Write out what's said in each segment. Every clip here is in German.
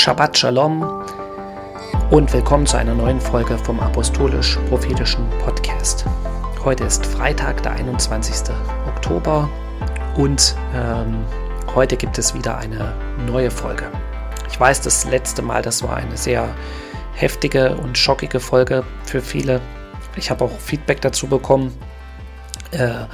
Shabbat Shalom und willkommen zu einer neuen Folge vom Apostolisch-Prophetischen Podcast. Heute ist Freitag, der 21. Oktober und ähm, heute gibt es wieder eine neue Folge. Ich weiß, das letzte Mal, das war eine sehr heftige und schockige Folge für viele. Ich habe auch Feedback dazu bekommen. Äh,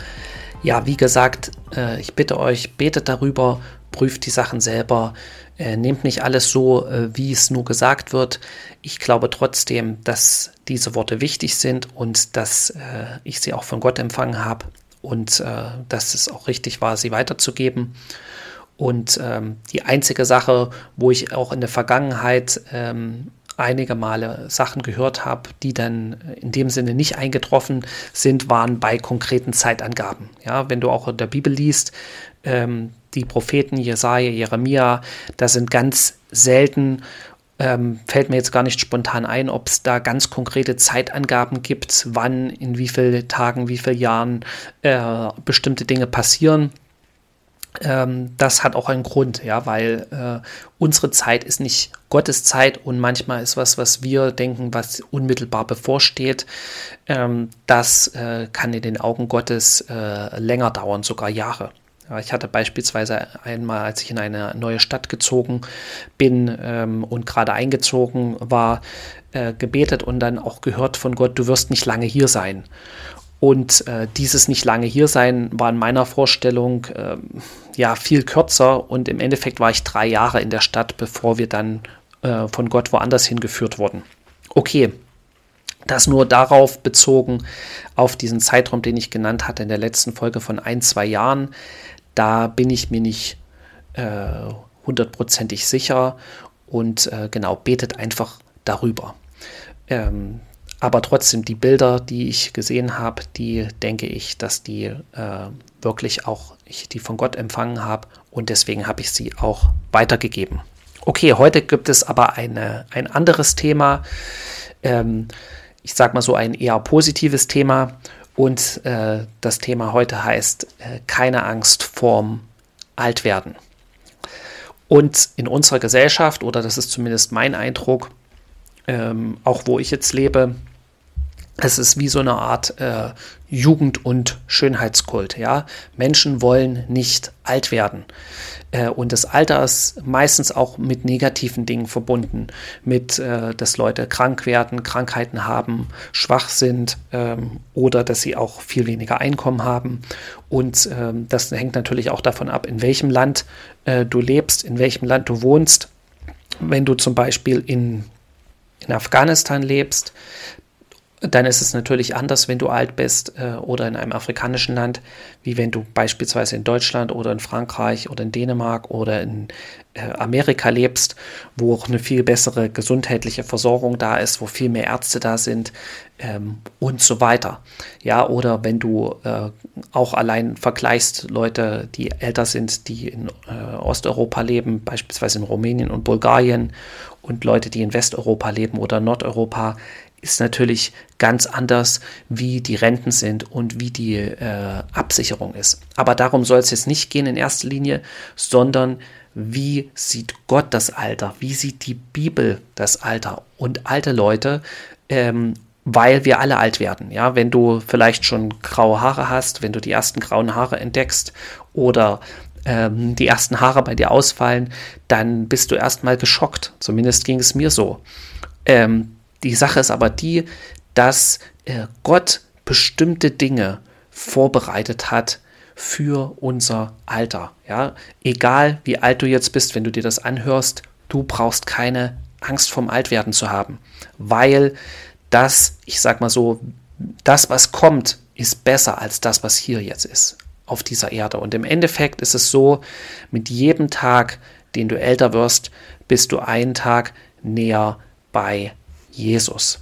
ja, wie gesagt, äh, ich bitte euch, betet darüber, prüft die Sachen selber, äh, nehmt nicht alles so, äh, wie es nur gesagt wird. Ich glaube trotzdem, dass diese Worte wichtig sind und dass äh, ich sie auch von Gott empfangen habe und äh, dass es auch richtig war, sie weiterzugeben. Und ähm, die einzige Sache, wo ich auch in der Vergangenheit ähm, einige Male Sachen gehört habe, die dann in dem Sinne nicht eingetroffen sind, waren bei konkreten Zeitangaben. Ja, wenn du auch in der Bibel liest, ähm, die Propheten Jesaja, Jeremia, da sind ganz selten ähm, fällt mir jetzt gar nicht spontan ein, ob es da ganz konkrete Zeitangaben gibt, wann, in wie vielen Tagen, wie vielen Jahren äh, bestimmte Dinge passieren. Ähm, das hat auch einen Grund, ja, weil äh, unsere Zeit ist nicht Gottes Zeit und manchmal ist was, was wir denken, was unmittelbar bevorsteht, ähm, das äh, kann in den Augen Gottes äh, länger dauern, sogar Jahre. Ich hatte beispielsweise einmal, als ich in eine neue Stadt gezogen bin ähm, und gerade eingezogen war, äh, gebetet und dann auch gehört von Gott, du wirst nicht lange hier sein. Und äh, dieses nicht lange hier sein war in meiner Vorstellung äh, ja viel kürzer und im Endeffekt war ich drei Jahre in der Stadt, bevor wir dann äh, von Gott woanders hingeführt wurden. Okay, das nur darauf bezogen, auf diesen Zeitraum, den ich genannt hatte in der letzten Folge von ein, zwei Jahren. Da bin ich mir nicht äh, hundertprozentig sicher und äh, genau, betet einfach darüber. Ähm, aber trotzdem, die Bilder, die ich gesehen habe, die denke ich, dass die äh, wirklich auch, ich die von Gott empfangen habe und deswegen habe ich sie auch weitergegeben. Okay, heute gibt es aber eine, ein anderes Thema. Ähm, ich sage mal so ein eher positives Thema. Und äh, das Thema heute heißt äh, keine Angst vorm Altwerden. Und in unserer Gesellschaft, oder das ist zumindest mein Eindruck, ähm, auch wo ich jetzt lebe, es ist wie so eine Art äh, Jugend- und Schönheitskult. Ja? Menschen wollen nicht alt werden. Äh, und das Alter ist meistens auch mit negativen Dingen verbunden. Mit, äh, dass Leute krank werden, Krankheiten haben, schwach sind ähm, oder dass sie auch viel weniger Einkommen haben. Und ähm, das hängt natürlich auch davon ab, in welchem Land äh, du lebst, in welchem Land du wohnst. Wenn du zum Beispiel in in Afghanistan lebst, dann ist es natürlich anders, wenn du alt bist äh, oder in einem afrikanischen Land, wie wenn du beispielsweise in Deutschland oder in Frankreich oder in Dänemark oder in äh, Amerika lebst, wo auch eine viel bessere gesundheitliche Versorgung da ist, wo viel mehr Ärzte da sind ähm, und so weiter. Ja, oder wenn du äh, auch allein vergleichst Leute, die älter sind, die in äh, Osteuropa leben, beispielsweise in Rumänien und Bulgarien und Leute, die in Westeuropa leben oder Nordeuropa, ist natürlich ganz anders, wie die Renten sind und wie die äh, Absicherung ist. Aber darum soll es jetzt nicht gehen in erster Linie, sondern wie sieht Gott das Alter? Wie sieht die Bibel das Alter? Und alte Leute, ähm, weil wir alle alt werden. Ja, wenn du vielleicht schon graue Haare hast, wenn du die ersten grauen Haare entdeckst oder ähm, die ersten Haare bei dir ausfallen, dann bist du erstmal geschockt. Zumindest ging es mir so. Ähm, die Sache ist aber die, dass äh, Gott bestimmte Dinge vorbereitet hat für unser Alter. Ja, egal wie alt du jetzt bist, wenn du dir das anhörst, du brauchst keine Angst vom Altwerden zu haben, weil das, ich sag mal so, das, was kommt, ist besser als das, was hier jetzt ist auf dieser Erde. Und im Endeffekt ist es so, mit jedem Tag, den du älter wirst, bist du einen Tag näher bei Jesus.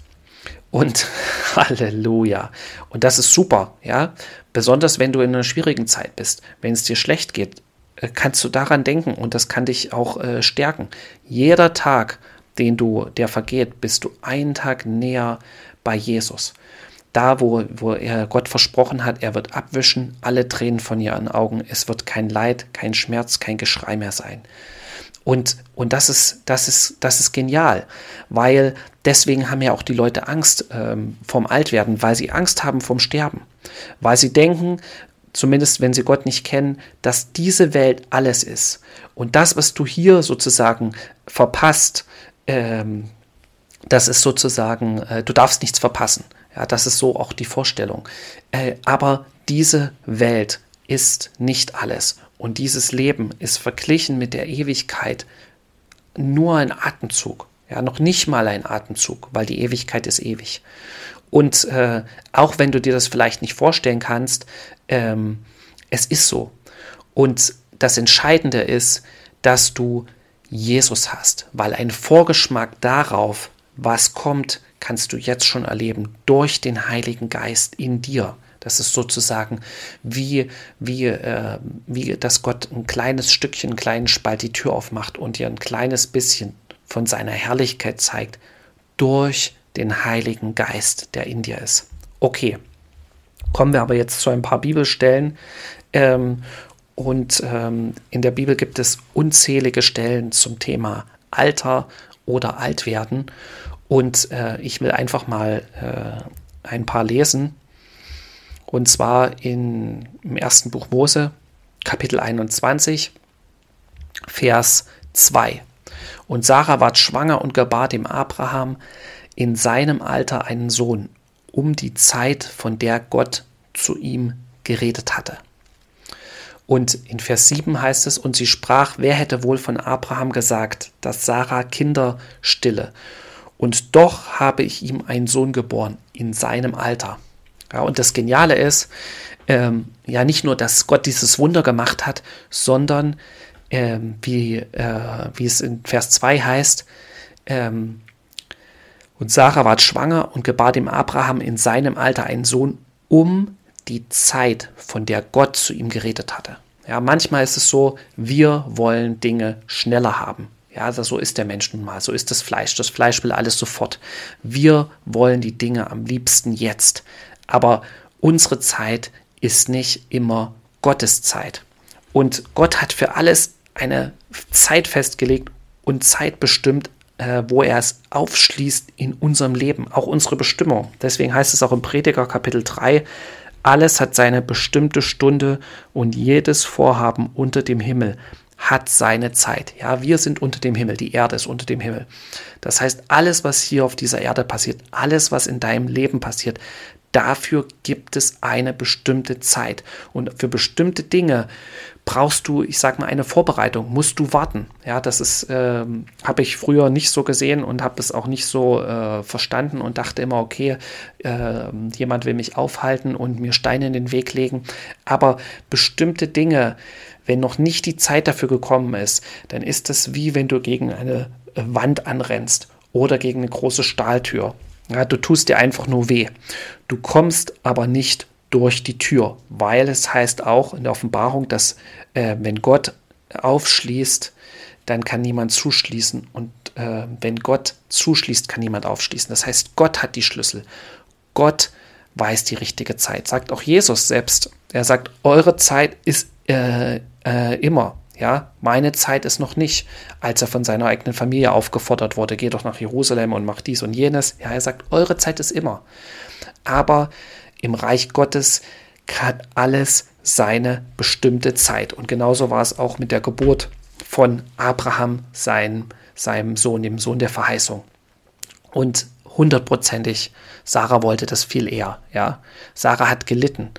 Und Halleluja. Und das ist super, ja. Besonders wenn du in einer schwierigen Zeit bist, wenn es dir schlecht geht, äh, kannst du daran denken und das kann dich auch äh, stärken. Jeder Tag, den du, der vergeht, bist du einen Tag näher bei Jesus. da, wo, wo er Gott versprochen hat, er wird abwischen alle Tränen von ihren Augen. Es wird kein Leid, kein Schmerz, kein Geschrei mehr sein. Und, und das, ist, das, ist, das ist genial, weil deswegen haben ja auch die Leute Angst ähm, vom Altwerden, weil sie Angst haben vom Sterben, weil sie denken, zumindest wenn sie Gott nicht kennen, dass diese Welt alles ist. Und das, was du hier sozusagen verpasst, ähm, das ist sozusagen, äh, du darfst nichts verpassen. Ja, das ist so auch die Vorstellung. Äh, aber diese Welt ist nicht alles. Und dieses Leben ist verglichen mit der Ewigkeit nur ein Atemzug. Ja, noch nicht mal ein Atemzug, weil die Ewigkeit ist ewig. Und äh, auch wenn du dir das vielleicht nicht vorstellen kannst, ähm, es ist so. Und das Entscheidende ist, dass du Jesus hast, weil ein Vorgeschmack darauf, was kommt, kannst du jetzt schon erleben durch den Heiligen Geist in dir. Das ist sozusagen wie, wie, äh, wie, dass Gott ein kleines Stückchen, einen kleinen Spalt die Tür aufmacht und dir ein kleines bisschen von seiner Herrlichkeit zeigt durch den Heiligen Geist, der in dir ist. Okay, kommen wir aber jetzt zu ein paar Bibelstellen. Ähm, und ähm, in der Bibel gibt es unzählige Stellen zum Thema Alter oder Altwerden. Und äh, ich will einfach mal äh, ein paar lesen. Und zwar in, im ersten Buch Mose, Kapitel 21, Vers 2. Und Sarah ward schwanger und gebar dem Abraham in seinem Alter einen Sohn, um die Zeit, von der Gott zu ihm geredet hatte. Und in Vers 7 heißt es, und sie sprach, wer hätte wohl von Abraham gesagt, dass Sarah Kinder stille? Und doch habe ich ihm einen Sohn geboren in seinem Alter. Ja, und das Geniale ist, ähm, ja nicht nur, dass Gott dieses Wunder gemacht hat, sondern ähm, wie, äh, wie es in Vers 2 heißt, ähm, und Sarah ward schwanger und gebar dem Abraham in seinem Alter einen Sohn, um die Zeit, von der Gott zu ihm geredet hatte. Ja, manchmal ist es so, wir wollen Dinge schneller haben. Ja, also so ist der Mensch nun mal, so ist das Fleisch. Das Fleisch will alles sofort. Wir wollen die Dinge am liebsten jetzt. Aber unsere Zeit ist nicht immer Gottes Zeit. Und Gott hat für alles eine Zeit festgelegt und Zeit bestimmt, äh, wo er es aufschließt in unserem Leben, auch unsere Bestimmung. Deswegen heißt es auch im Prediger Kapitel 3, alles hat seine bestimmte Stunde und jedes Vorhaben unter dem Himmel hat seine Zeit. Ja, wir sind unter dem Himmel, die Erde ist unter dem Himmel. Das heißt, alles, was hier auf dieser Erde passiert, alles, was in deinem Leben passiert, dafür gibt es eine bestimmte Zeit. Und für bestimmte Dinge brauchst du, ich sag mal, eine Vorbereitung, musst du warten. Ja, das ist, äh, habe ich früher nicht so gesehen und habe es auch nicht so äh, verstanden und dachte immer, okay, äh, jemand will mich aufhalten und mir Steine in den Weg legen. Aber bestimmte Dinge, wenn noch nicht die Zeit dafür gekommen ist, dann ist es wie wenn du gegen eine Wand anrennst oder gegen eine große Stahltür. Ja, du tust dir einfach nur weh. Du kommst aber nicht durch die Tür, weil es heißt auch in der Offenbarung, dass äh, wenn Gott aufschließt, dann kann niemand zuschließen und äh, wenn Gott zuschließt, kann niemand aufschließen. Das heißt, Gott hat die Schlüssel. Gott weiß die richtige Zeit. Sagt auch Jesus selbst. Er sagt, eure Zeit ist äh, äh immer. Ja, meine Zeit ist noch nicht, als er von seiner eigenen Familie aufgefordert wurde, geh doch nach Jerusalem und mach dies und jenes. Ja, er sagt, eure Zeit ist immer. Aber im Reich Gottes hat alles seine bestimmte Zeit. Und genauso war es auch mit der Geburt von Abraham, sein, seinem Sohn, dem Sohn der Verheißung. Und hundertprozentig, Sarah wollte das viel eher. Ja, Sarah hat gelitten,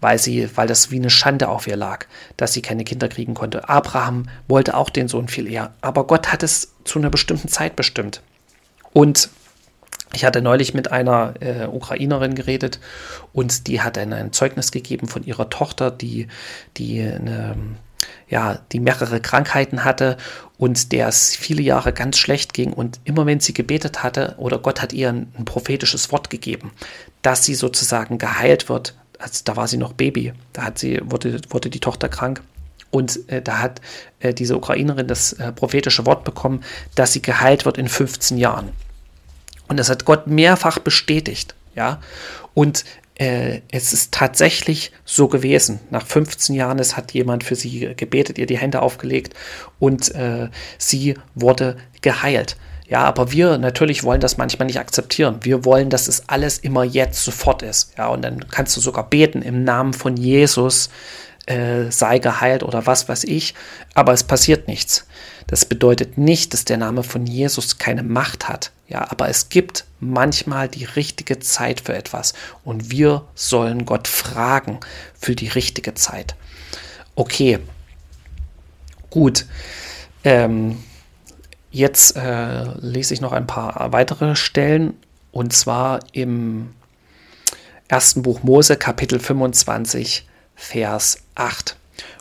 weil sie, weil das wie eine Schande auf ihr lag, dass sie keine Kinder kriegen konnte. Abraham wollte auch den Sohn viel eher, aber Gott hat es zu einer bestimmten Zeit bestimmt. Und ich hatte neulich mit einer äh, Ukrainerin geredet und die hat ein, Zeugnis gegeben von ihrer Tochter, die, die eine ja, die mehrere Krankheiten hatte und der es viele Jahre ganz schlecht ging. Und immer wenn sie gebetet hatte oder Gott hat ihr ein, ein prophetisches Wort gegeben, dass sie sozusagen geheilt wird. Also da war sie noch Baby, da hat sie, wurde, wurde die Tochter krank. Und äh, da hat äh, diese Ukrainerin das äh, prophetische Wort bekommen, dass sie geheilt wird in 15 Jahren. Und das hat Gott mehrfach bestätigt. Ja, und äh, es ist tatsächlich so gewesen. Nach 15 Jahren es hat jemand für sie gebetet, ihr die Hände aufgelegt und äh, sie wurde geheilt. Ja, aber wir natürlich wollen das manchmal nicht akzeptieren. Wir wollen, dass es alles immer jetzt sofort ist. Ja, und dann kannst du sogar beten im Namen von Jesus, äh, sei geheilt oder was weiß ich, aber es passiert nichts. Das bedeutet nicht, dass der Name von Jesus keine Macht hat. Ja, aber es gibt manchmal die richtige Zeit für etwas und wir sollen Gott fragen für die richtige Zeit. Okay, gut. Ähm, Jetzt äh, lese ich noch ein paar weitere Stellen und zwar im ersten Buch Mose Kapitel 25 Vers 8.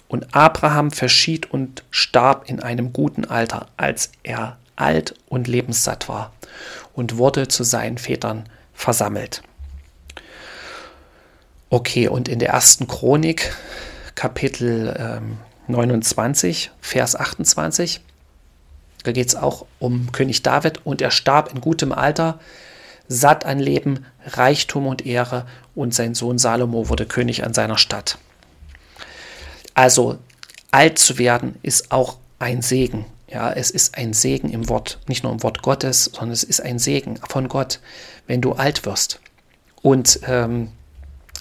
Und Abraham verschied und starb in einem guten Alter, als er alt und lebenssatt war und wurde zu seinen Vätern versammelt. Okay, und in der ersten Chronik Kapitel ähm, 29 Vers 28 da geht es auch um König David und er starb in gutem Alter, satt an Leben, Reichtum und Ehre und sein Sohn Salomo wurde König an seiner Stadt. Also alt zu werden ist auch ein Segen. Ja, es ist ein Segen im Wort, nicht nur im Wort Gottes, sondern es ist ein Segen von Gott, wenn du alt wirst. Und ähm,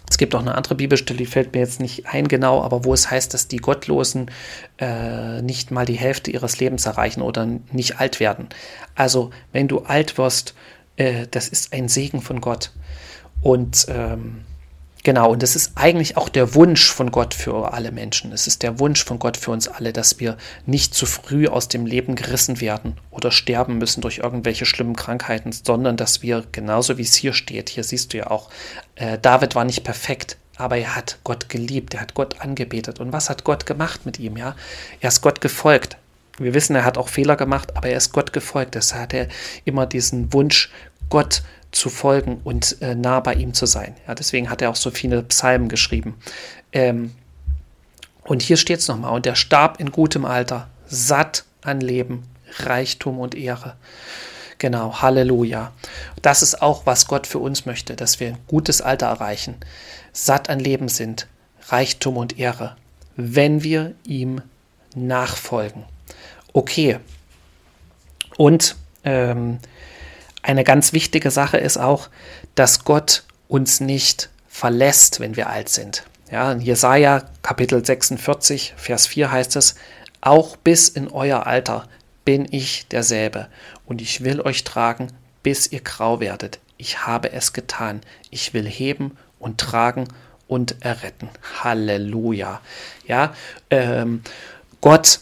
es gibt auch eine andere Bibelstelle, die fällt mir jetzt nicht ein genau, aber wo es heißt, dass die Gottlosen äh, nicht mal die Hälfte ihres Lebens erreichen oder nicht alt werden. Also wenn du alt wirst, äh, das ist ein Segen von Gott. Und ähm, Genau, und das ist eigentlich auch der Wunsch von Gott für alle Menschen. Es ist der Wunsch von Gott für uns alle, dass wir nicht zu früh aus dem Leben gerissen werden oder sterben müssen durch irgendwelche schlimmen Krankheiten, sondern dass wir, genauso wie es hier steht, hier siehst du ja auch, äh, David war nicht perfekt, aber er hat Gott geliebt, er hat Gott angebetet. Und was hat Gott gemacht mit ihm? Ja, er ist Gott gefolgt. Wir wissen, er hat auch Fehler gemacht, aber er ist Gott gefolgt. Deshalb hat er immer diesen Wunsch, Gott zu folgen und äh, nah bei ihm zu sein. Ja, deswegen hat er auch so viele Psalmen geschrieben. Ähm, und hier steht es nochmal, und er starb in gutem Alter, satt an Leben, Reichtum und Ehre. Genau, Halleluja. Das ist auch, was Gott für uns möchte, dass wir ein gutes Alter erreichen, satt an Leben sind, Reichtum und Ehre, wenn wir ihm nachfolgen. Okay. Und ähm, eine ganz wichtige Sache ist auch, dass Gott uns nicht verlässt, wenn wir alt sind. Ja, in Jesaja Kapitel 46, Vers 4 heißt es: Auch bis in euer Alter bin ich derselbe und ich will euch tragen, bis ihr grau werdet. Ich habe es getan. Ich will heben und tragen und erretten. Halleluja. Ja, ähm, Gott,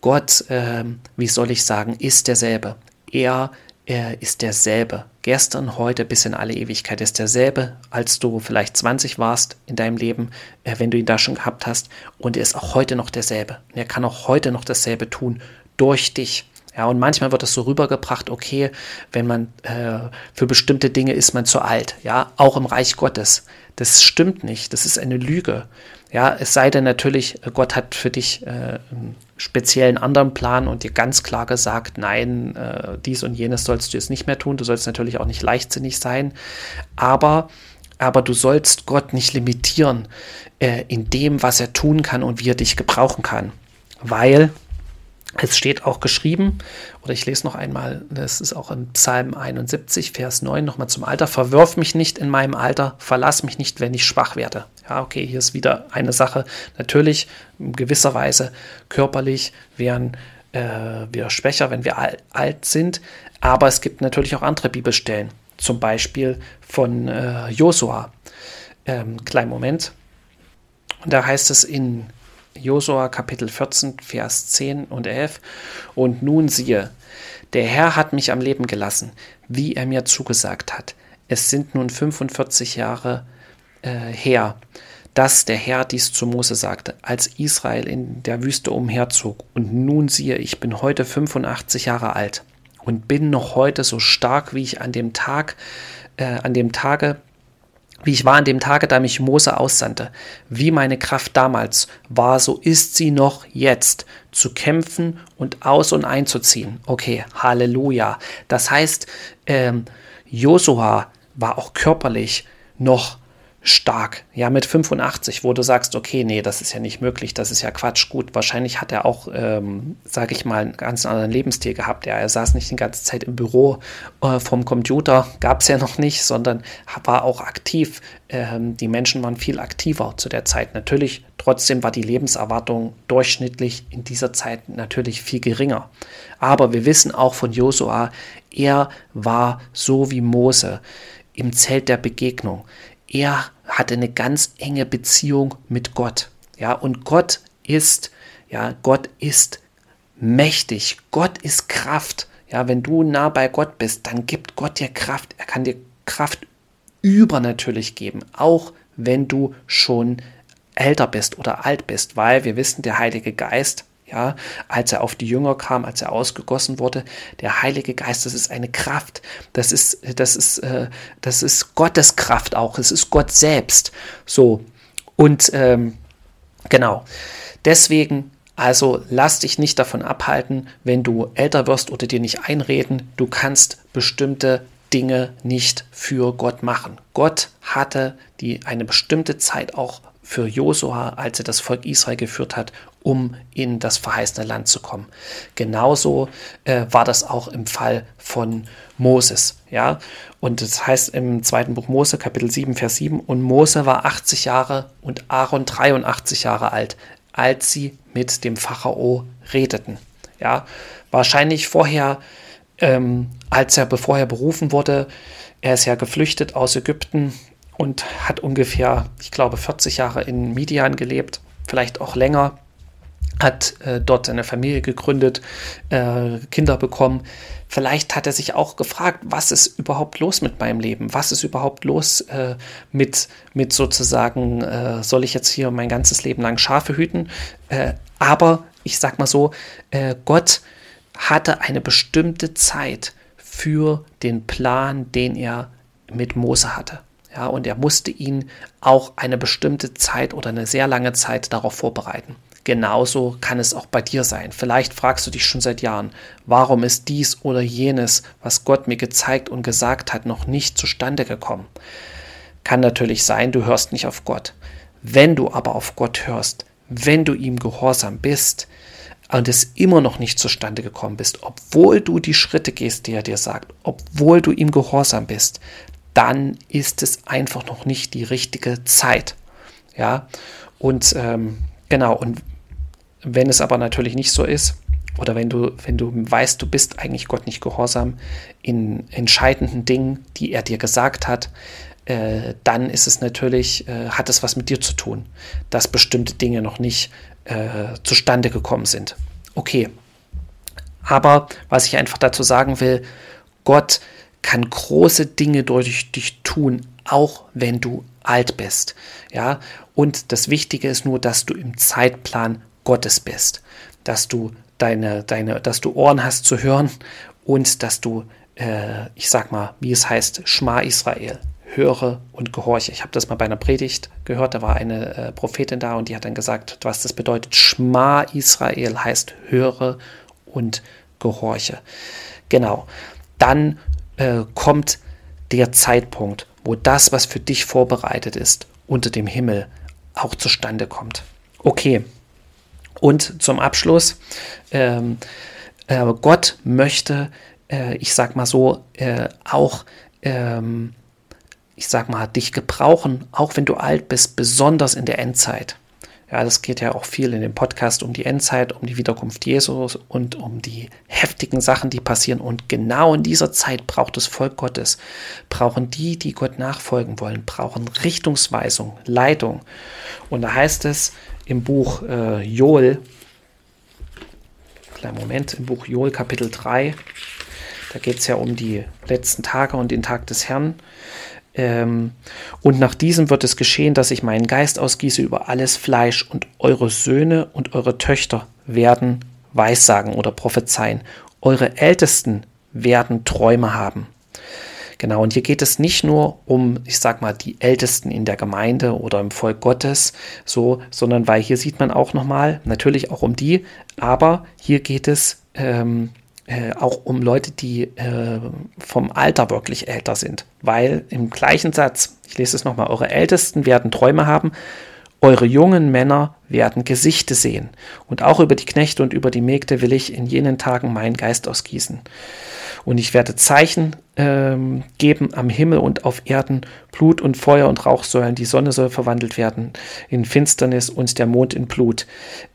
Gott, ähm, wie soll ich sagen, ist derselbe. Er er ist derselbe. Gestern, heute, bis in alle Ewigkeit ist derselbe, als du vielleicht 20 warst in deinem Leben, äh, wenn du ihn da schon gehabt hast. Und er ist auch heute noch derselbe. Und er kann auch heute noch dasselbe tun durch dich. Ja, und manchmal wird das so rübergebracht, okay, wenn man äh, für bestimmte Dinge ist man zu alt, ja, auch im Reich Gottes. Das stimmt nicht, das ist eine Lüge. Ja, es sei denn natürlich, Gott hat für dich äh, speziellen anderen Plan und dir ganz klar gesagt, nein, äh, dies und jenes sollst du jetzt nicht mehr tun. Du sollst natürlich auch nicht leichtsinnig sein, aber, aber du sollst Gott nicht limitieren äh, in dem, was er tun kann und wie er dich gebrauchen kann. Weil es steht auch geschrieben, oder ich lese noch einmal, das ist auch in Psalm 71, Vers 9, nochmal zum Alter. Verwirf mich nicht in meinem Alter, verlass mich nicht, wenn ich schwach werde. Ja, okay, hier ist wieder eine Sache. Natürlich, in gewisser Weise körperlich werden äh, wir schwächer, wenn wir alt sind, aber es gibt natürlich auch andere Bibelstellen, zum Beispiel von äh, Josua. Ähm, kleinen Moment. Und da heißt es in Josua Kapitel 14, Vers 10 und 11. Und nun siehe, der Herr hat mich am Leben gelassen, wie er mir zugesagt hat. Es sind nun 45 Jahre äh, her, dass der Herr dies zu Mose sagte, als Israel in der Wüste umherzog. Und nun siehe, ich bin heute 85 Jahre alt und bin noch heute so stark, wie ich an dem Tag, äh, an dem Tage wie ich war an dem Tage, da mich Mose aussandte. Wie meine Kraft damals war, so ist sie noch jetzt, zu kämpfen und aus und einzuziehen. Okay, Halleluja. Das heißt, ähm, Josua war auch körperlich noch stark. Ja, mit 85, wo du sagst, okay, nee, das ist ja nicht möglich, das ist ja Quatsch. Gut, wahrscheinlich hat er auch, ähm, sage ich mal, einen ganz anderen Lebensstil gehabt. Ja, er saß nicht die ganze Zeit im Büro äh, vom Computer, gab es ja noch nicht, sondern war auch aktiv. Ähm, die Menschen waren viel aktiver zu der Zeit. Natürlich, trotzdem war die Lebenserwartung durchschnittlich in dieser Zeit natürlich viel geringer. Aber wir wissen auch von Josua, er war so wie Mose im Zelt der Begegnung. Er hatte eine ganz enge Beziehung mit Gott. Ja, und Gott ist, ja, Gott ist mächtig. Gott ist Kraft. Ja, wenn du nah bei Gott bist, dann gibt Gott dir Kraft. Er kann dir Kraft übernatürlich geben, auch wenn du schon älter bist oder alt bist, weil wir wissen, der Heilige Geist ja, als er auf die Jünger kam, als er ausgegossen wurde, der Heilige Geist, das ist eine Kraft, das ist, das ist, äh, das ist Gottes Kraft auch, es ist Gott selbst. So, und ähm, genau, deswegen also lass dich nicht davon abhalten, wenn du älter wirst oder dir nicht einreden, du kannst bestimmte Dinge nicht für Gott machen. Gott hatte die eine bestimmte Zeit auch für Josua, als er das Volk Israel geführt hat, um in das verheißene Land zu kommen. Genauso äh, war das auch im Fall von Moses. Ja? Und das heißt im zweiten Buch Mose, Kapitel 7, Vers 7, und Mose war 80 Jahre und Aaron 83 Jahre alt, als sie mit dem Pharao redeten. Ja? Wahrscheinlich vorher, ähm, als er, bevor er berufen wurde, er ist ja geflüchtet aus Ägypten und hat ungefähr, ich glaube, 40 Jahre in Midian gelebt, vielleicht auch länger, hat äh, dort eine Familie gegründet, äh, Kinder bekommen. Vielleicht hat er sich auch gefragt, was ist überhaupt los mit meinem Leben? Was ist überhaupt los äh, mit, mit sozusagen, äh, soll ich jetzt hier mein ganzes Leben lang Schafe hüten? Äh, aber ich sag mal so, äh, Gott hatte eine bestimmte Zeit für den Plan, den er mit Mose hatte. Ja, und er musste ihn auch eine bestimmte Zeit oder eine sehr lange Zeit darauf vorbereiten. Genauso kann es auch bei dir sein. Vielleicht fragst du dich schon seit Jahren, warum ist dies oder jenes, was Gott mir gezeigt und gesagt hat, noch nicht zustande gekommen. Kann natürlich sein, du hörst nicht auf Gott. Wenn du aber auf Gott hörst, wenn du ihm gehorsam bist und es immer noch nicht zustande gekommen bist, obwohl du die Schritte gehst, die er dir sagt, obwohl du ihm gehorsam bist, dann ist es einfach noch nicht die richtige Zeit. Ja, und ähm, genau, und wenn es aber natürlich nicht so ist, oder wenn du, wenn du weißt, du bist eigentlich Gott nicht gehorsam in entscheidenden Dingen, die er dir gesagt hat, äh, dann ist es natürlich, äh, hat es was mit dir zu tun, dass bestimmte Dinge noch nicht äh, zustande gekommen sind. Okay. Aber was ich einfach dazu sagen will, Gott kann große Dinge durch dich tun, auch wenn du alt bist. Ja, und das Wichtige ist nur, dass du im Zeitplan Gottes bist, dass du deine, deine, dass du Ohren hast zu hören und dass du, äh, ich sag mal, wie es heißt, Schma Israel, höre und gehorche. Ich habe das mal bei einer Predigt gehört, da war eine äh, Prophetin da und die hat dann gesagt, was das bedeutet. Schma Israel heißt höre und gehorche. Genau. Dann äh, kommt der Zeitpunkt, wo das, was für dich vorbereitet ist, unter dem Himmel auch zustande kommt. Okay. Und zum Abschluss, ähm, äh, Gott möchte, äh, ich sag mal so, äh, auch, ähm, ich sag mal, dich gebrauchen, auch wenn du alt bist, besonders in der Endzeit. Ja, das geht ja auch viel in dem Podcast um die Endzeit, um die Wiederkunft Jesus und um die heftigen Sachen, die passieren. Und genau in dieser Zeit braucht das Volk Gottes, brauchen die, die Gott nachfolgen wollen, brauchen Richtungsweisung, Leitung. Und da heißt es im Buch äh, Joel, kleinen Moment, im Buch Joel Kapitel 3, da geht es ja um die letzten Tage und den Tag des Herrn. Ähm, und nach diesem wird es geschehen, dass ich meinen Geist ausgieße über alles Fleisch und eure Söhne und eure Töchter werden Weissagen oder prophezeien. Eure Ältesten werden Träume haben. Genau, und hier geht es nicht nur um, ich sag mal, die Ältesten in der Gemeinde oder im Volk Gottes, so, sondern weil hier sieht man auch nochmal, natürlich auch um die, aber hier geht es ähm, äh, auch um Leute, die äh, vom Alter wirklich älter sind. Weil im gleichen Satz, ich lese es nochmal, eure Ältesten werden Träume haben, eure jungen Männer werden Gesichte sehen. Und auch über die Knechte und über die Mägde will ich in jenen Tagen meinen Geist ausgießen. Und ich werde Zeichen ähm, geben am Himmel und auf Erden, Blut und Feuer und Rauchsäulen. Die Sonne soll verwandelt werden in Finsternis und der Mond in Blut.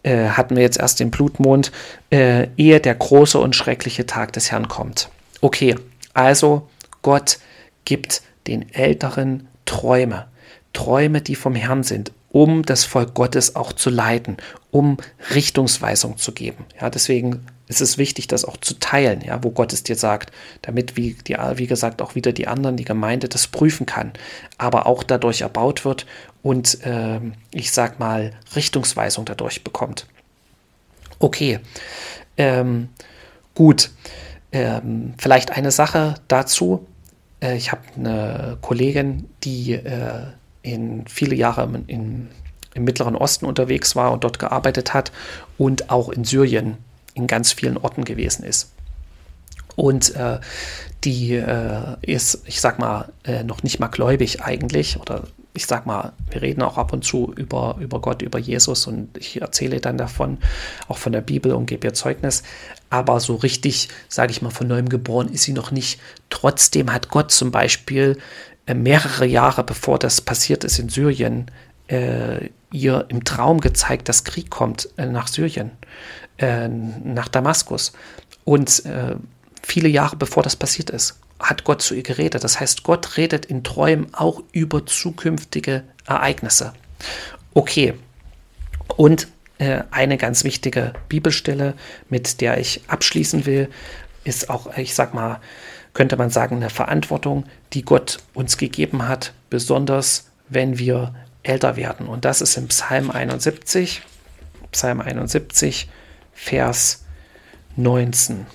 Äh, hatten wir jetzt erst den Blutmond, äh, ehe der große und schreckliche Tag des Herrn kommt. Okay, also Gott gibt den Älteren Träume. Träume, die vom Herrn sind, um das Volk Gottes auch zu leiten, um Richtungsweisung zu geben. Ja, deswegen ist es wichtig, das auch zu teilen, ja, wo Gott es dir sagt, damit, wie, die, wie gesagt, auch wieder die anderen, die Gemeinde das prüfen kann, aber auch dadurch erbaut wird und, äh, ich sag mal, Richtungsweisung dadurch bekommt. Okay, ähm, gut. Ähm, vielleicht eine Sache dazu. Äh, ich habe eine Kollegin, die äh, in viele Jahre in, im Mittleren Osten unterwegs war und dort gearbeitet hat und auch in Syrien in ganz vielen Orten gewesen ist. Und äh, die äh, ist, ich sag mal, äh, noch nicht mal gläubig eigentlich. Oder ich sag mal, wir reden auch ab und zu über, über Gott, über Jesus und ich erzähle dann davon, auch von der Bibel und gebe ihr Zeugnis. Aber so richtig, sage ich mal, von neuem geboren ist sie noch nicht. Trotzdem hat Gott zum Beispiel mehrere Jahre bevor das passiert ist in Syrien, äh, ihr im Traum gezeigt, dass Krieg kommt äh, nach Syrien äh, nach Damaskus. Und äh, viele Jahre bevor das passiert ist, hat Gott zu ihr geredet. Das heißt, Gott redet in Träumen auch über zukünftige Ereignisse. Okay. Und äh, eine ganz wichtige Bibelstelle, mit der ich abschließen will, ist auch, ich sag mal, könnte man sagen, eine Verantwortung, die Gott uns gegeben hat, besonders wenn wir älter werden. Und das ist im Psalm 71. Psalm 71, Vers 19.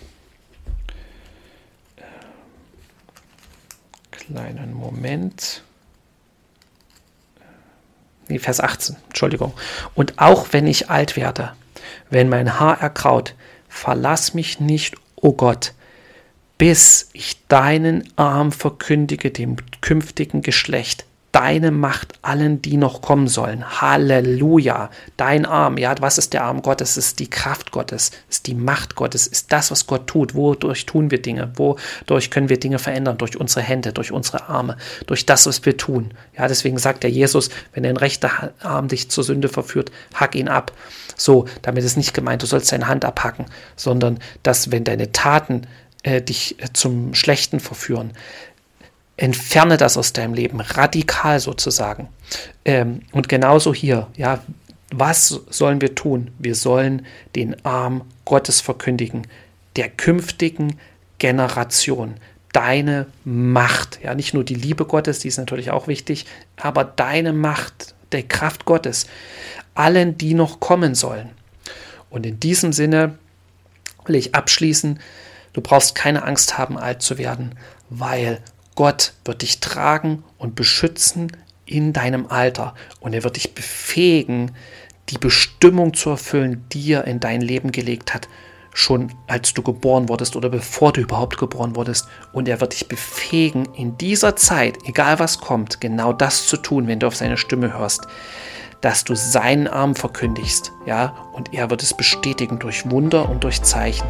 Kleinen Moment. Nee, Vers 18, Entschuldigung. Und auch wenn ich alt werde, wenn mein Haar erkraut, verlass mich nicht, o oh Gott, bis ich deinen Arm verkündige dem künftigen Geschlecht deine Macht allen, die noch kommen sollen. Halleluja. Dein Arm, ja, was ist der Arm Gottes? Es ist die Kraft Gottes, es ist die Macht Gottes, ist das, was Gott tut. Wodurch tun wir Dinge? Wodurch können wir Dinge verändern? Durch unsere Hände, durch unsere Arme, durch das, was wir tun. Ja, deswegen sagt der Jesus, wenn dein rechter Arm dich zur Sünde verführt, hack ihn ab. So, damit ist nicht gemeint, du sollst deine Hand abhacken, sondern dass, wenn deine Taten äh, dich äh, zum Schlechten verführen, entferne das aus deinem Leben, radikal sozusagen. Ähm, und genauso hier, ja, was sollen wir tun? Wir sollen den Arm Gottes verkündigen, der künftigen Generation. Deine Macht, ja, nicht nur die Liebe Gottes, die ist natürlich auch wichtig, aber deine Macht, der Kraft Gottes, allen, die noch kommen sollen. Und in diesem Sinne will ich abschließen, du brauchst keine Angst haben, alt zu werden, weil Gott wird dich tragen und beschützen in deinem Alter. Und er wird dich befähigen, die Bestimmung zu erfüllen, die er in dein Leben gelegt hat, schon als du geboren wurdest oder bevor du überhaupt geboren wurdest. Und er wird dich befähigen, in dieser Zeit, egal was kommt, genau das zu tun, wenn du auf seine Stimme hörst, dass du seinen Arm verkündigst, ja, und er wird es bestätigen durch Wunder und durch Zeichen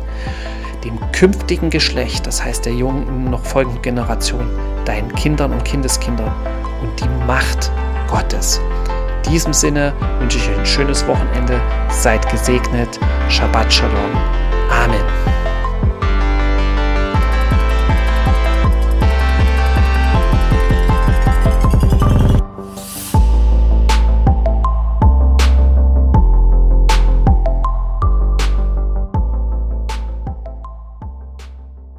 dem künftigen Geschlecht, das heißt der jungen, noch folgenden Generation, deinen Kindern und Kindeskindern und die Macht Gottes. In diesem Sinne wünsche ich euch ein schönes Wochenende. Seid gesegnet. Shabbat Shalom. Amen.